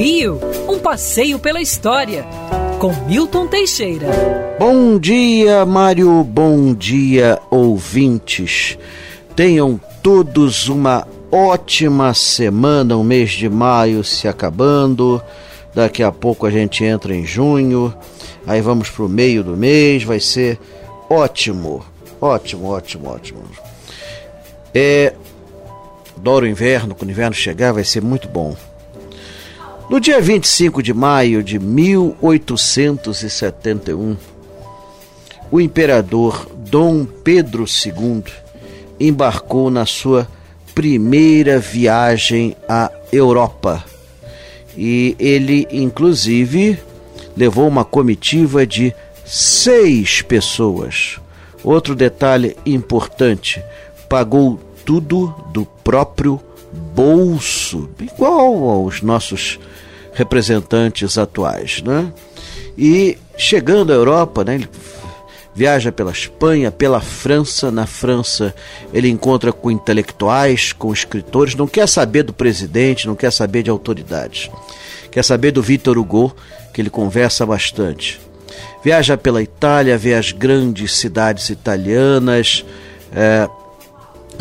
Rio, um passeio pela história, com Milton Teixeira. Bom dia, Mário, bom dia, ouvintes. Tenham todos uma ótima semana, o mês de maio se acabando. Daqui a pouco a gente entra em junho, aí vamos para o meio do mês, vai ser ótimo, ótimo, ótimo, ótimo. É, adoro o inverno, quando o inverno chegar vai ser muito bom. No dia 25 de maio de 1871, o imperador Dom Pedro II embarcou na sua primeira viagem à Europa. E ele, inclusive, levou uma comitiva de seis pessoas. Outro detalhe importante: pagou tudo do próprio bolso, igual aos nossos representantes atuais, né? E chegando à Europa, né, ele viaja pela Espanha, pela França. Na França, ele encontra com intelectuais, com escritores, não quer saber do presidente, não quer saber de autoridades. Quer saber do Victor Hugo, que ele conversa bastante. Viaja pela Itália, vê as grandes cidades italianas, é,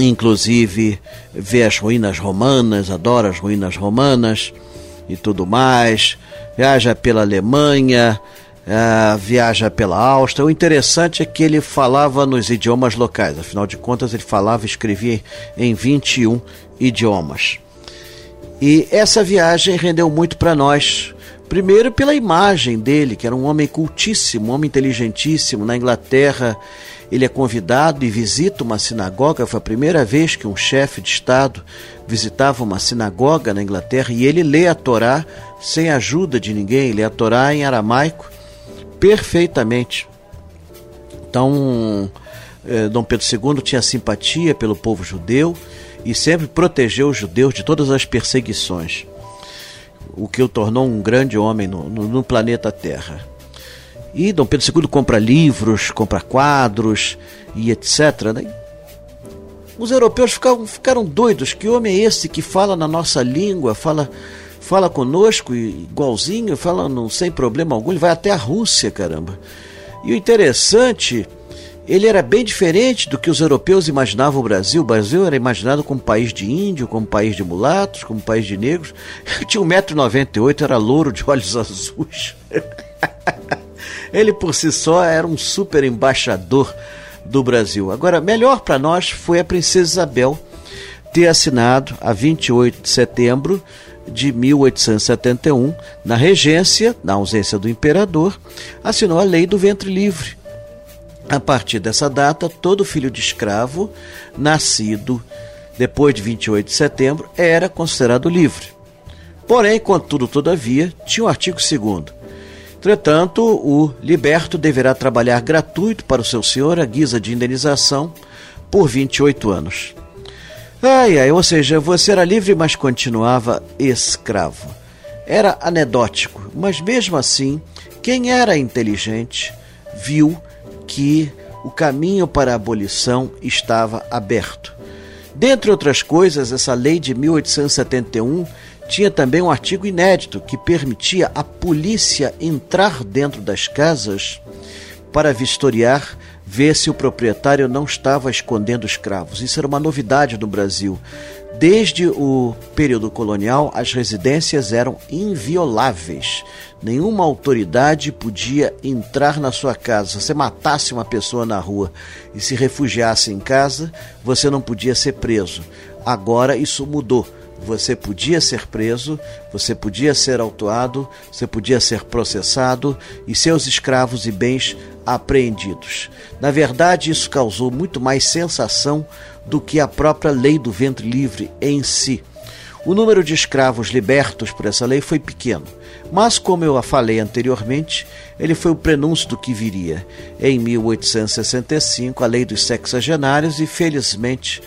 inclusive vê as ruínas romanas, adora as ruínas romanas e tudo mais. Viaja pela Alemanha, uh, viaja pela Áustria. O interessante é que ele falava nos idiomas locais, afinal de contas, ele falava e escrevia em 21 idiomas. E essa viagem rendeu muito para nós. Primeiro, pela imagem dele, que era um homem cultíssimo, um homem inteligentíssimo. Na Inglaterra, ele é convidado e visita uma sinagoga. Foi a primeira vez que um chefe de Estado visitava uma sinagoga na Inglaterra e ele lê a Torá sem ajuda de ninguém, lê a Torá em aramaico perfeitamente. Então, eh, Dom Pedro II tinha simpatia pelo povo judeu e sempre protegeu os judeus de todas as perseguições, o que o tornou um grande homem no, no, no planeta Terra. E Dom Pedro II compra livros, compra quadros e etc. Né? Os europeus ficaram, ficaram doidos. Que homem é esse que fala na nossa língua, fala fala conosco igualzinho, fala não, sem problema algum, ele vai até a Rússia, caramba. E o interessante, ele era bem diferente do que os europeus imaginavam o Brasil. O Brasil era imaginado como país de índio, como país de mulatos, como país de negros. Ele tinha 1,98m, era louro de olhos azuis. ele por si só era um super embaixador do Brasil. Agora, melhor para nós foi a princesa Isabel ter assinado, a 28 de setembro de 1871, na regência, na ausência do imperador, assinou a lei do ventre livre. A partir dessa data, todo filho de escravo nascido depois de 28 de setembro era considerado livre. Porém, contudo, todavia, tinha o artigo 2 Entretanto, o liberto deverá trabalhar gratuito para o seu senhor à guisa de indenização por 28 anos. Ai, ai, ou seja, você era livre, mas continuava escravo. Era anedótico, mas mesmo assim, quem era inteligente viu que o caminho para a abolição estava aberto. Dentre outras coisas, essa lei de 1871 tinha também um artigo inédito que permitia a polícia entrar dentro das casas para vistoriar ver se o proprietário não estava escondendo escravos. Isso era uma novidade no Brasil. Desde o período colonial, as residências eram invioláveis. Nenhuma autoridade podia entrar na sua casa. Se você matasse uma pessoa na rua e se refugiasse em casa, você não podia ser preso. Agora isso mudou você podia ser preso, você podia ser autuado, você podia ser processado e seus escravos e bens apreendidos. Na verdade, isso causou muito mais sensação do que a própria lei do ventre livre em si. O número de escravos libertos por essa lei foi pequeno, mas, como eu a falei anteriormente, ele foi o prenúncio do que viria. Em 1865, a lei dos sexagenários, e felizmente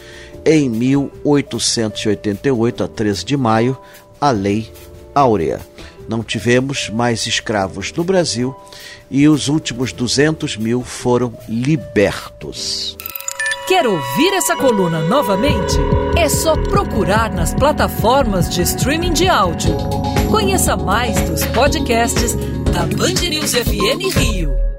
em 1888, a 13 de maio, a Lei Áurea. Não tivemos mais escravos no Brasil e os últimos 200 mil foram libertos. Quer ouvir essa coluna novamente? É só procurar nas plataformas de streaming de áudio. Conheça mais dos podcasts da Band News FM Rio.